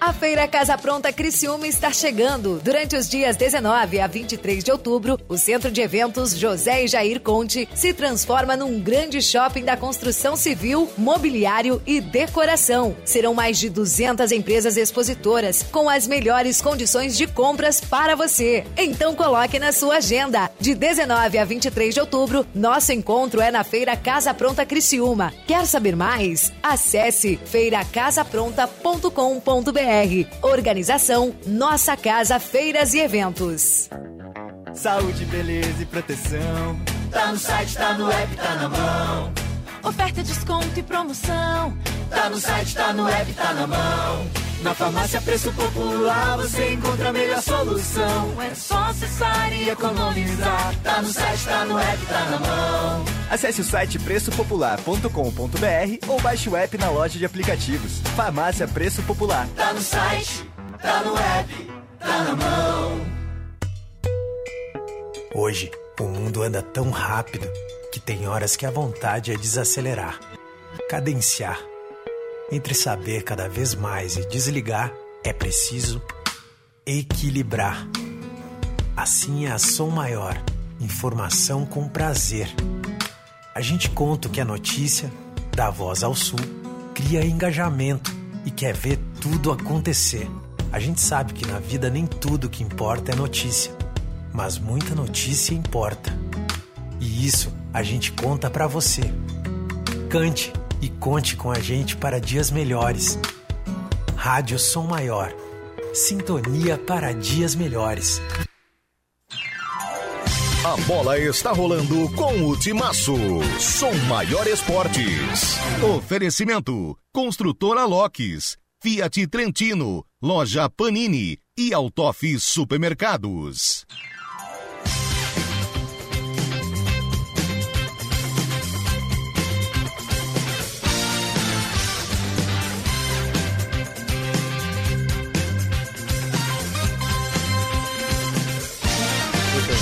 A Feira Casa Pronta Criciúma está chegando. Durante os dias 19 a 23 de outubro, o Centro de Eventos José e Jair Conte se transforma num grande shopping da construção civil, mobiliário e decoração. Serão mais de 200 empresas expositoras com as melhores condições de compras para você. Então coloque na sua agenda. De 19 a 23 de outubro, nosso encontro é na Feira Casa Pronta Criciúma. Quer saber mais? Acesse feiracasapronta.com.br. Organização Nossa Casa Feiras e Eventos. Saúde, beleza e proteção. Tá no site, tá no app, tá na mão. Oferta, desconto e promoção. Tá no site, tá no app, tá na mão. Na farmácia Preço Popular você encontra a melhor solução. É só acessar e economizar. Tá no site, tá no app, tá na mão. Acesse o site preçopopular.com.br ou baixe o app na loja de aplicativos. Farmácia Preço Popular. Tá no site, tá no app, tá na mão. Hoje, o mundo anda tão rápido que tem horas que a vontade é desacelerar, cadenciar. Entre saber cada vez mais e desligar, é preciso equilibrar. Assim é a Som Maior, informação com prazer. A gente conta o que é notícia, dá voz ao sul, cria engajamento e quer ver tudo acontecer. A gente sabe que na vida nem tudo que importa é notícia, mas muita notícia importa. E isso a gente conta pra você. Cante e conte com a gente para dias melhores. Rádio Som Maior. Sintonia para dias melhores. A bola está rolando com o Timaço. Som Maior Esportes. Oferecimento: Construtora Locks, Fiat Trentino, Loja Panini e Autof Supermercados.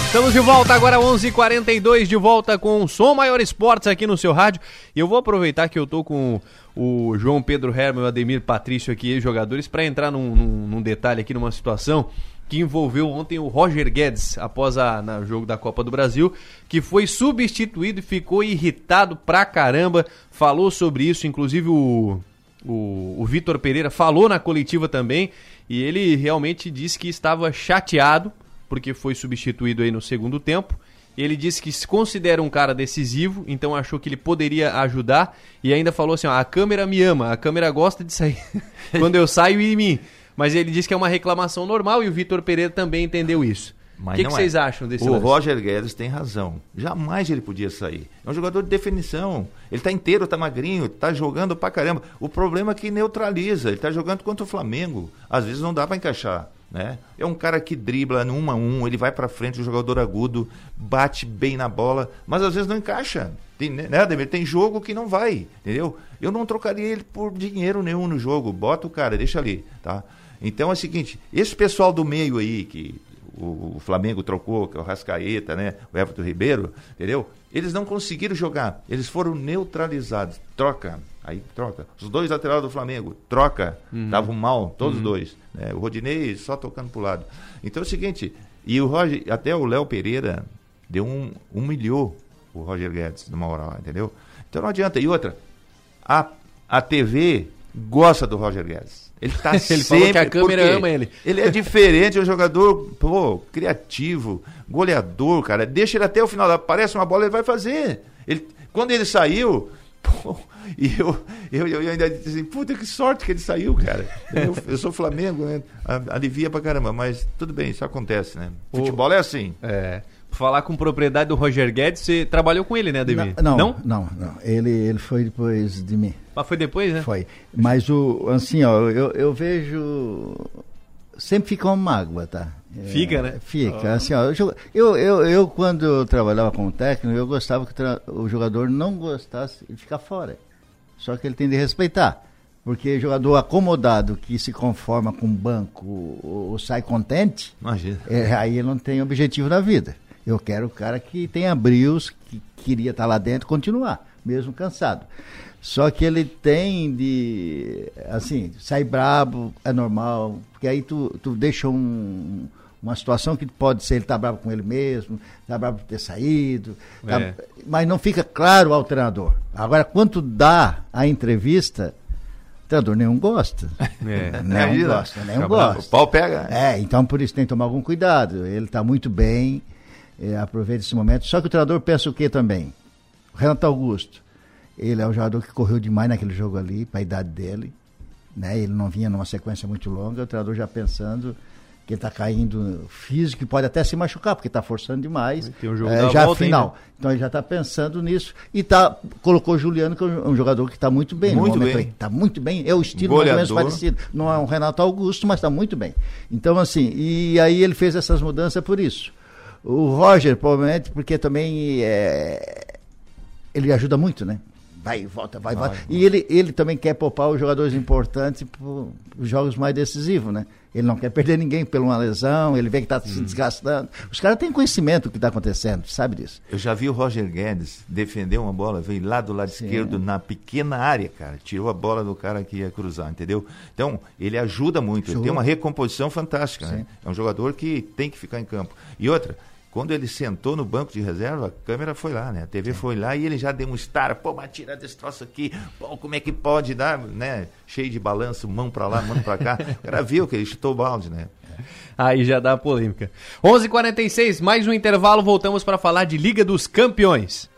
Estamos de volta agora 11:42 de volta com o Som Maior Esportes aqui no seu rádio. E eu vou aproveitar que eu tô com o João Pedro Herman e o Ademir Patrício aqui, jogadores, para entrar num, num, num detalhe aqui, numa situação que envolveu ontem o Roger Guedes após a na jogo da Copa do Brasil, que foi substituído e ficou irritado pra caramba. Falou sobre isso, inclusive o, o, o Vitor Pereira falou na coletiva também, e ele realmente disse que estava chateado porque foi substituído aí no segundo tempo. Ele disse que se considera um cara decisivo, então achou que ele poderia ajudar e ainda falou assim: ó, a câmera me ama, a câmera gosta de sair quando eu saio e em mim. Mas ele disse que é uma reclamação normal e o Vitor Pereira também entendeu isso. O Mas que, que não vocês é. acham desse O lance? Roger Guedes tem razão. Jamais ele podia sair. É um jogador de definição. Ele tá inteiro, tá magrinho, tá jogando pra caramba. O problema é que neutraliza. Ele tá jogando contra o Flamengo. Às vezes não dá pra encaixar. Né? É um cara que dribla no um a um, ele vai pra frente, um jogador agudo, bate bem na bola, mas às vezes não encaixa. Tem, né, Ademir? Tem jogo que não vai, entendeu? Eu não trocaria ele por dinheiro nenhum no jogo. Bota o cara, deixa ali, tá? Então é o seguinte, esse pessoal do meio aí, que o, o Flamengo trocou, que é o Rascaeta, né? O Everton Ribeiro, entendeu? Eles não conseguiram jogar, eles foram neutralizados. Troca, aí troca. Os dois laterais do Flamengo, troca. Estavam mal, todos Uhum. dois. né? O Rodinei só tocando pro lado. Então é o seguinte, e o Roger, até o Léo Pereira deu um, humilhou o Roger Guedes numa hora lá, entendeu? Então não adianta. E outra, a, a TV gosta do Roger Guedes. Ele tá Ele sempre... falou que a câmera ama ele. Ele é diferente, é um jogador, pô, criativo, goleador, cara. Deixa ele até o final. Aparece uma bola, ele vai fazer. Ele, quando ele saiu, pô, e eu, eu, eu ainda disse assim, puta que sorte que ele saiu, cara. Eu, eu sou Flamengo, né? Alivia pra caramba, mas tudo bem, isso acontece, né? Futebol é assim. É. Falar com propriedade do Roger Guedes, você trabalhou com ele, né, Ademir? Não, não, não, não. Ele, ele foi depois de mim. Mas foi depois, né? Foi. Mas o, assim, ó, eu, eu vejo. Sempre fica uma mágoa, tá? É, Fica, né? Fica. Assim, ó, eu, eu, eu, quando eu trabalhava como técnico, eu gostava que o jogador não gostasse de ficar fora. Só que ele tem de respeitar. Porque jogador acomodado que se conforma com o banco ou, ou sai contente, é, aí ele não tem objetivo na vida. Eu quero o cara que tenha brios, que queria estar lá dentro, continuar, mesmo cansado. Só que ele tem de, assim, sai brabo, é normal, porque aí tu, tu deixa um, uma situação que pode ser ele tá bravo com ele mesmo, tá bravo por ter saído, tá- É. mas não fica claro ao treinador. Agora, quando dá a entrevista, o treinador nenhum gosta. É. Nenhum Imagina. gosta, nenhum bravo. gosta. O pau pega. É, então por isso tem que tomar algum cuidado. Ele está muito bem, é, aproveita esse momento. Só que o treinador pensa o que também? O Renato Augusto, ele é um jogador que correu demais naquele jogo ali, para a idade dele. Né? Ele não vinha numa sequência muito longa, o treinador já pensando que ele está caindo físico e pode até se machucar, porque está forçando demais. Tem um jogo É, já volta final. ainda. Então ele já está pensando nisso. E tá, colocou o Juliano, que é um jogador que está muito bem. Muito bem. Está muito bem. É o estilo mais ou menos Goleador. parecido. Não é um Renato Augusto, mas está muito bem. Então, assim, e aí ele fez essas mudanças por isso. O Roger, provavelmente, porque também é, ele ajuda muito, né? Vai e volta, vai e volta. E ele, ele também quer poupar os jogadores importantes para os jogos mais decisivos, né? Ele não quer perder ninguém por uma lesão, ele vê que está se desgastando. Os caras têm conhecimento do que está acontecendo, sabe disso? Eu já vi o Roger Guedes defender uma bola, veio lá do lado esquerdo, na pequena área, cara. Tirou a bola do cara que ia cruzar, entendeu? Então, ele ajuda muito, ele tem uma recomposição fantástica, né? É um jogador que tem que ficar em campo. E outra, quando ele sentou no banco de reserva, a câmera foi lá, né? A TV foi lá e ele já deu um estar, pô, mas tira desse troço aqui, pô, como é que pode dar, né? Cheio de balanço, mão pra lá, mão pra cá. O cara viu que ele chutou o balde, né? Aí já dá polêmica. 11:46 h 46 mais um intervalo, voltamos para falar de Liga dos Campeões.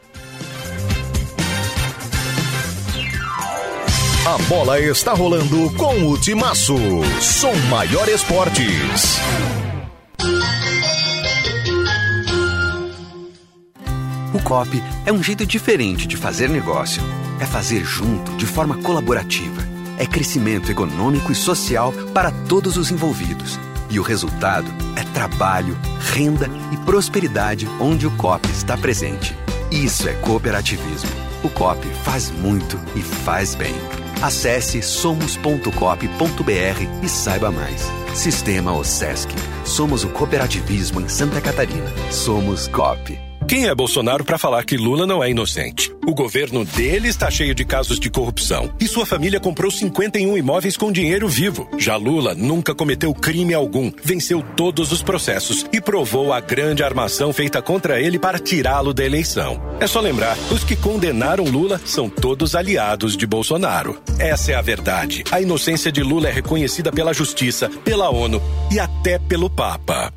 A bola está rolando com o Timaço. Som Maior Esportes. O COP é um jeito diferente de fazer negócio. É fazer junto, de forma colaborativa. É crescimento econômico e social para todos os envolvidos. E o resultado é trabalho, renda e prosperidade onde o COP está presente. Isso é cooperativismo. O COP faz muito e faz bem. Acesse somos.cop.br e saiba mais. Sistema OSESC. Somos o cooperativismo em Santa Catarina. Somos COP. Quem é Bolsonaro para falar que Lula não é inocente? O governo dele está cheio de casos de corrupção e sua família comprou 51 imóveis com dinheiro vivo. Já Lula nunca cometeu crime algum, venceu todos os processos e provou a grande armação feita contra ele para tirá-lo da eleição. É só lembrar, os que condenaram Lula são todos aliados de Bolsonaro. Essa é a verdade. A inocência de Lula é reconhecida pela justiça, pela ONU e até pelo Papa.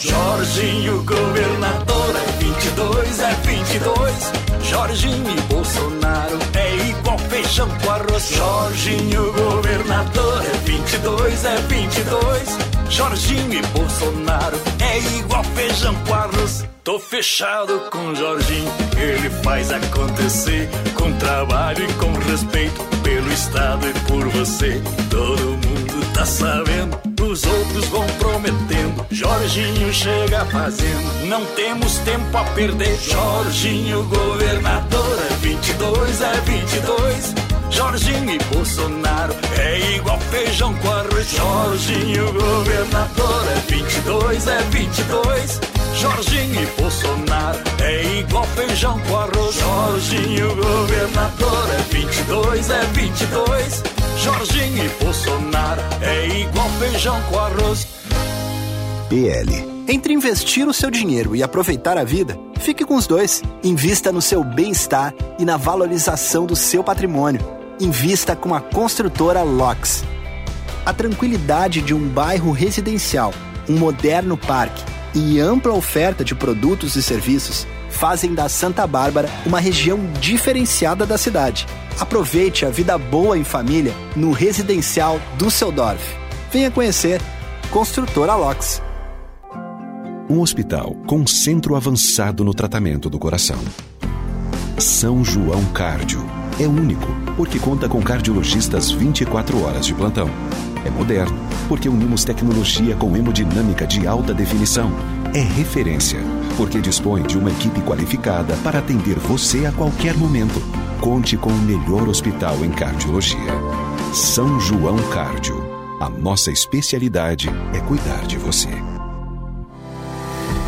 Jorginho, governador, é 22, é 22. Jorginho e Bolsonaro é igual feijão com arroz. Jorginho, governador, é 22, é 22. Jorginho e Bolsonaro é igual feijão com arroz. Tô fechado com Jorginho, ele faz acontecer com trabalho e com respeito pelo Estado e por você. Todo mundo tá sabendo, os outros vão prometendo. Jorginho chega fazendo, não temos tempo a perder. Jorginho, governador, é 22, é 22. Jorginho e Bolsonaro é igual feijão com arroz. Jorginho, governador, é 22, é 22. Jorginho e Bolsonaro é igual feijão com arroz. Jorginho, governador, é 22, é 22. Jorginho e Bolsonaro é igual feijão com arroz. PL. Entre investir o seu dinheiro e aproveitar a vida, fique com os dois. Invista no seu bem-estar e na valorização do seu patrimônio. Invista com a construtora LOX. A tranquilidade de um bairro residencial, um moderno parque e ampla oferta de produtos e serviços fazem da Santa Bárbara uma região diferenciada da cidade. Aproveite a vida boa em família no residencial Düsseldorf. Venha conhecer Construtora LOX. Um hospital com centro avançado no tratamento do coração. São João Cárdio. É único, porque conta com cardiologistas 24 horas de plantão. É moderno, porque unimos tecnologia com hemodinâmica de alta definição. É referência, porque dispõe de uma equipe qualificada para atender você a qualquer momento. Conte com o melhor hospital em cardiologia. São João Cárdio. A nossa especialidade é cuidar de você.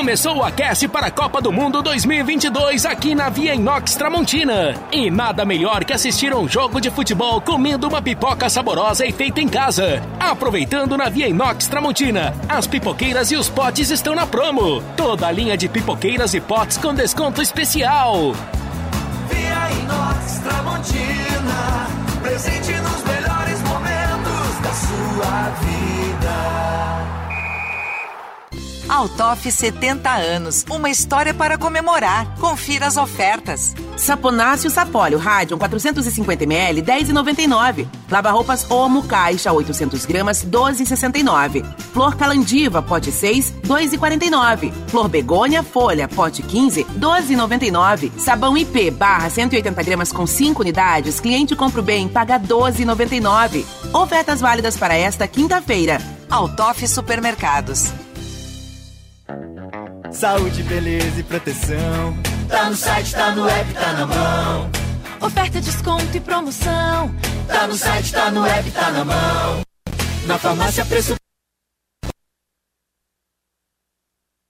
Começou o aquece para a Copa do Mundo 2022 aqui na Via Inox Tramontina. E nada melhor que assistir um jogo de futebol comendo uma pipoca saborosa e feita em casa. Aproveitando na Via Inox Tramontina, as pipoqueiras e os potes estão na promo. Toda a linha de pipoqueiras e potes com desconto especial. Via Inox Tramontina, presente Altoff 70 anos, uma história para comemorar. Confira as ofertas. Saponáceo Sapólio Radium 450ml 10,99. Lava-roupas Omo Caixa 800 gramas 12,69. Flor Calandiva pote 6 2,49. Flor Begônia Folha pote 15 12,99. Sabão IP barra 180 gramas com 5 unidades. Cliente compra o bem paga 12,99. Ofertas válidas para esta quinta-feira. Altoff Supermercados. Saúde, beleza e proteção. Tá no site, tá no app, tá na mão. Oferta, desconto e promoção. Tá no site, tá no app, tá na mão. Na farmácia Preço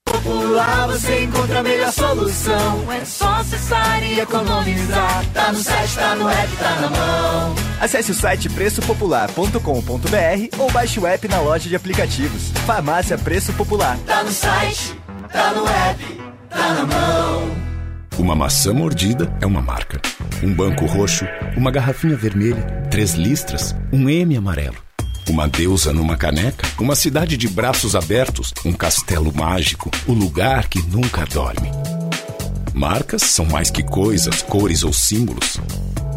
Popular você encontra a melhor solução. É só acessar e economizar. Tá no site, tá no app, tá na mão. Acesse o site preçopopular.com.br ou baixe o app na loja de aplicativos. Farmácia Preço Popular. Tá no site, tá no app, tá na mão. Uma maçã mordida é uma marca. Um banco roxo, uma garrafinha vermelha, três listras, um M amarelo. Uma deusa numa caneca, uma cidade de braços abertos, um castelo mágico, o lugar que nunca dorme. Marcas são mais que coisas, cores ou símbolos.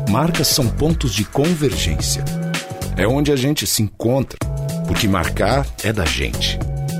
Marcas são pontos de convergência. É onde a gente se encontra, porque marcar é da gente.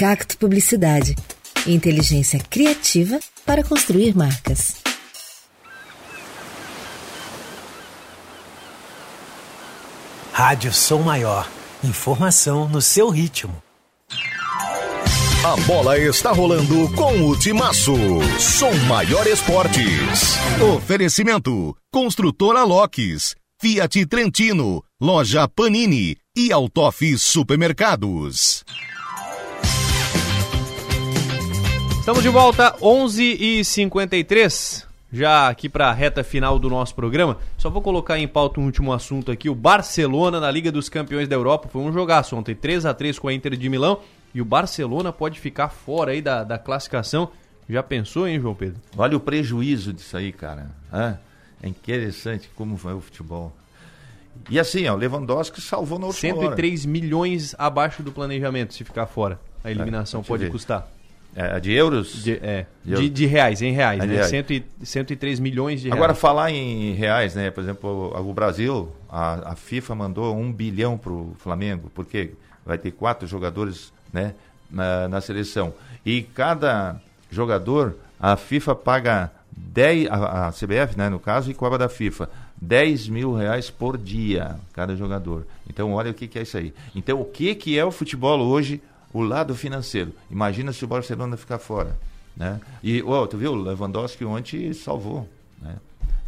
Cacto Publicidade. Inteligência criativa para construir marcas. Rádio Som Maior. Informação no seu ritmo. A bola está rolando com o Timaço. Som Maior Esportes. Oferecimento: Construtora Locks, Fiat Trentino, Loja Panini e Autof Supermercados. Estamos de volta, 11h53 já aqui para a reta final do nosso programa. Só vou colocar em pauta um último assunto aqui. O Barcelona na Liga dos Campeões da Europa foi um jogaço ontem, 3 a 3 com a Inter de Milão. E o Barcelona pode ficar fora aí da, da classificação. Já pensou, hein, João Pedro? Olha o prejuízo disso aí, cara. É, é interessante como vai o futebol. E assim, ó, o Lewandowski salvou na última 103 hora. milhões abaixo do planejamento se ficar fora. A eliminação É, pode ver. custar. É, de euros? De, é, De de, de reais, em reais, É, né? reais. Cento e, 103 milhões de reais. Agora, falar em reais, né? Por exemplo, o, o Brasil, a, a FIFA mandou um bilhão para o Flamengo, porque vai ter quatro jogadores né, na, na seleção. E cada jogador, a FIFA paga 10, a, a CBF, né, no caso, e cobra da FIFA, 10 mil reais por dia, cada jogador. Então, olha o que, que é isso aí. Então, o que, que é o futebol hoje? O lado financeiro. Imagina se o Barcelona ficar fora. Né? E, ó, tu viu, o Lewandowski ontem salvou. Né?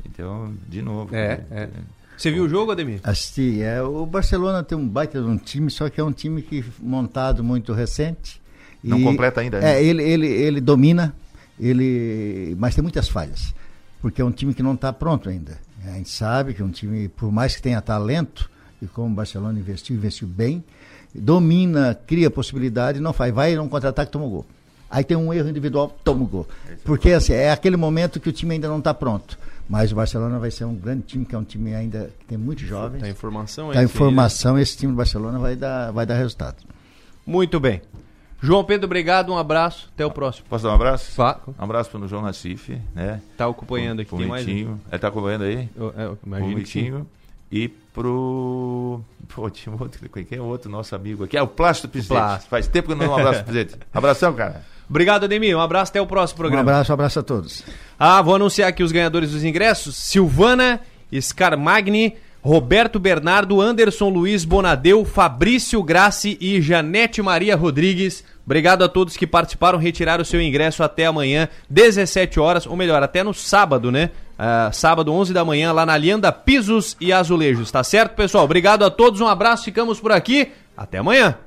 Então, de novo. É, é. Você viu o jogo, Ademir? Assisti. É, o Barcelona tem um baita de um time, só que é um time que montado muito recente. Não completa ainda, né? É, ele, ele, ele domina, ele, mas tem muitas falhas, porque é um time que não está pronto ainda. A gente sabe que é um time, por mais que tenha talento, e como o Barcelona investiu, investiu bem, domina, cria possibilidade, não faz, vai num contra-ataque, toma o gol. Aí tem um erro individual, toma o gol. Porque assim, é aquele momento que o time ainda não está pronto. Mas o Barcelona vai ser um grande time, que é um time ainda que tem muitos jovens. Tá em formação Tá aí, em formação, esse time do Barcelona vai dar, vai dar resultado. Muito bem. João Pedro, obrigado, um abraço, até o próximo. Posso dar um abraço? Vá. Um abraço para o João Nassif, né? Tá acompanhando aqui, tem mais um. Ele tá acompanhando aí? Eu- eu imagino sim. E pro. Pô, tinha outro. Quem é o outro nosso amigo aqui? É o Plástico Presidente. Plástico. Faz tempo que eu não dou um abraço pro presidente. Abração, cara. Obrigado, Ademir. Um abraço, até o próximo Um programa. abraço, um abraço a todos. Ah, vou anunciar aqui os ganhadores dos ingressos: Silvana Scarmagni, Roberto Bernardo, Anderson Luiz Bonadeu, Fabrício Grassi e Janete Maria Rodrigues. Obrigado a todos que participaram, retiraram o seu ingresso até amanhã, 17 horas, ou melhor, até no sábado, né? Ah, sábado, 11 da manhã, lá na Lianda Pisos e Azulejos, tá certo, pessoal? Obrigado a todos, um abraço, ficamos por aqui, até amanhã.